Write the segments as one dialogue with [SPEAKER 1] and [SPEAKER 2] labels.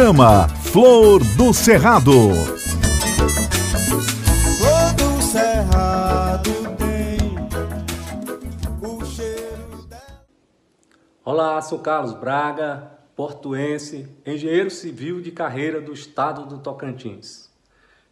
[SPEAKER 1] Programa Flor do Cerrado.
[SPEAKER 2] Flor do Cerrado tem o cheiro dela.
[SPEAKER 3] Olá, sou Carlos Braga, portuense, engenheiro civil de carreira do estado do Tocantins.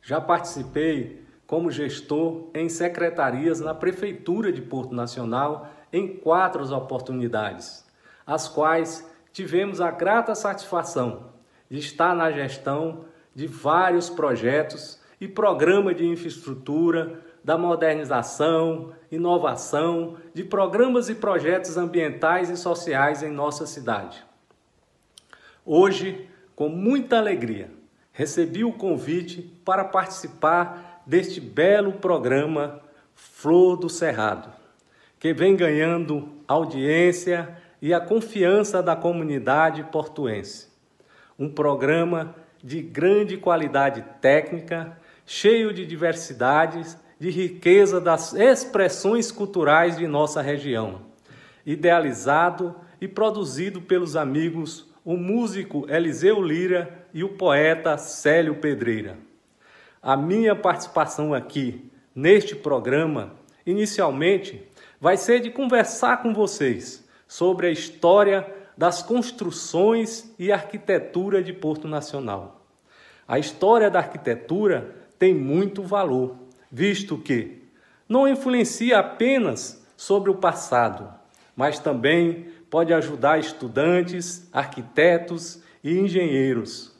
[SPEAKER 3] Já participei como gestor em secretarias na Prefeitura de Porto Nacional em quatro oportunidades, as quais tivemos a grata satisfação estar na gestão de vários projetos e programa de infraestrutura, da modernização, inovação, de programas e projetos ambientais e sociais em nossa cidade. Hoje, com muita alegria, recebi o convite para participar deste belo programa Flor do Cerrado, que vem ganhando audiência e a confiança da comunidade portuense um programa de grande qualidade técnica, cheio de diversidades, de riqueza das expressões culturais de nossa região. Idealizado e produzido pelos amigos o músico Eliseu Lira e o poeta Célio Pedreira. A minha participação aqui neste programa, inicialmente, vai ser de conversar com vocês sobre a história das construções e arquitetura de Porto Nacional. A história da arquitetura tem muito valor, visto que não influencia apenas sobre o passado, mas também pode ajudar estudantes, arquitetos e engenheiros,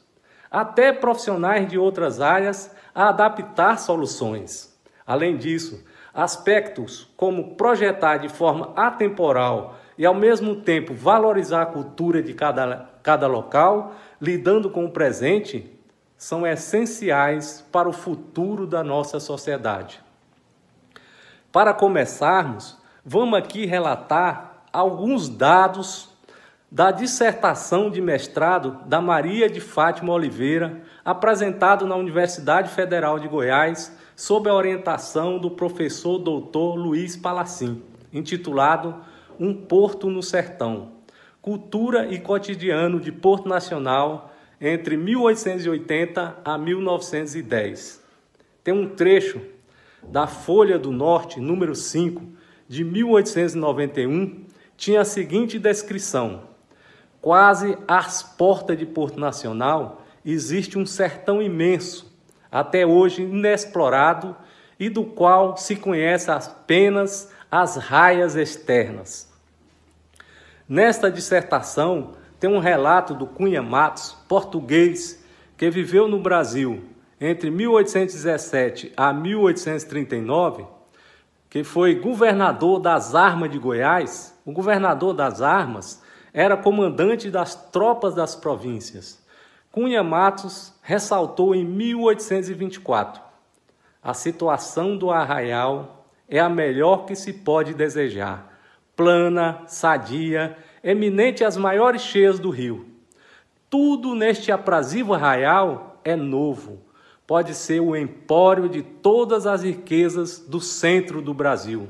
[SPEAKER 3] até profissionais de outras áreas a adaptar soluções. Além disso, aspectos como projetar de forma atemporal e ao mesmo tempo valorizar a cultura de cada, cada local, lidando com o presente, são essenciais para o futuro da nossa sociedade. Para começarmos, vamos aqui relatar alguns dados da dissertação de mestrado da Maria de Fátima Oliveira, apresentado na Universidade Federal de Goiás, sob a orientação do professor doutor Luiz Palacim, intitulado um Porto no Sertão. Cultura e cotidiano de Porto Nacional entre 1880 a 1910. Tem um trecho da Folha do Norte, número 5, de 1891, tinha a seguinte descrição: Quase às portas de Porto Nacional existe um sertão imenso, até hoje inexplorado e do qual se conhece apenas as raias externas. Nesta dissertação tem um relato do Cunha Matos, português, que viveu no Brasil entre 1817 a 1839, que foi governador das armas de Goiás. O governador das armas era comandante das tropas das províncias. Cunha Matos ressaltou em 1824: a situação do arraial é a melhor que se pode desejar plana, sadia, eminente às maiores cheias do rio. Tudo neste aprazível arraial é novo. Pode ser o empório de todas as riquezas do centro do Brasil.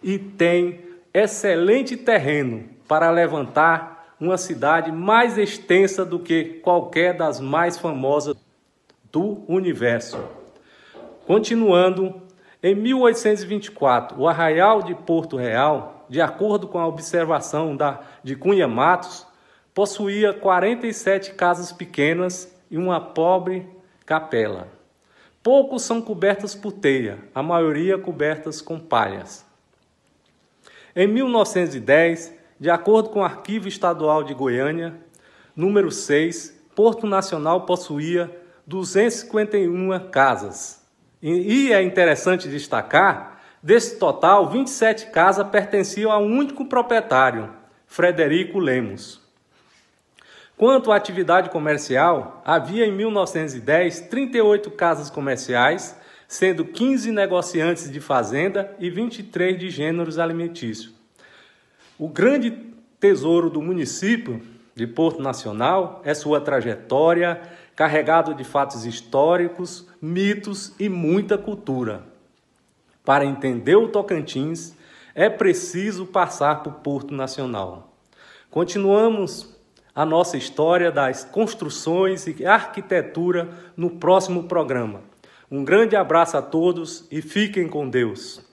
[SPEAKER 3] E tem excelente terreno para levantar uma cidade mais extensa do que qualquer das mais famosas do universo. Continuando, em 1824, o Arraial de Porto Real de acordo com a observação da, de Cunha Matos, possuía 47 casas pequenas e uma pobre capela. Poucos são cobertas por teia, a maioria cobertas com palhas. Em 1910, de acordo com o Arquivo Estadual de Goiânia, número 6, Porto Nacional possuía 251 casas. E, e é interessante destacar Desse total, 27 casas pertenciam a um único proprietário, Frederico Lemos. Quanto à atividade comercial, havia em 1910 38 casas comerciais, sendo 15 negociantes de fazenda e 23 de gêneros alimentícios. O grande tesouro do município de Porto Nacional é sua trajetória, carregado de fatos históricos, mitos e muita cultura. Para entender o Tocantins, é preciso passar por Porto Nacional. Continuamos a nossa história das construções e arquitetura no próximo programa. Um grande abraço a todos e fiquem com Deus.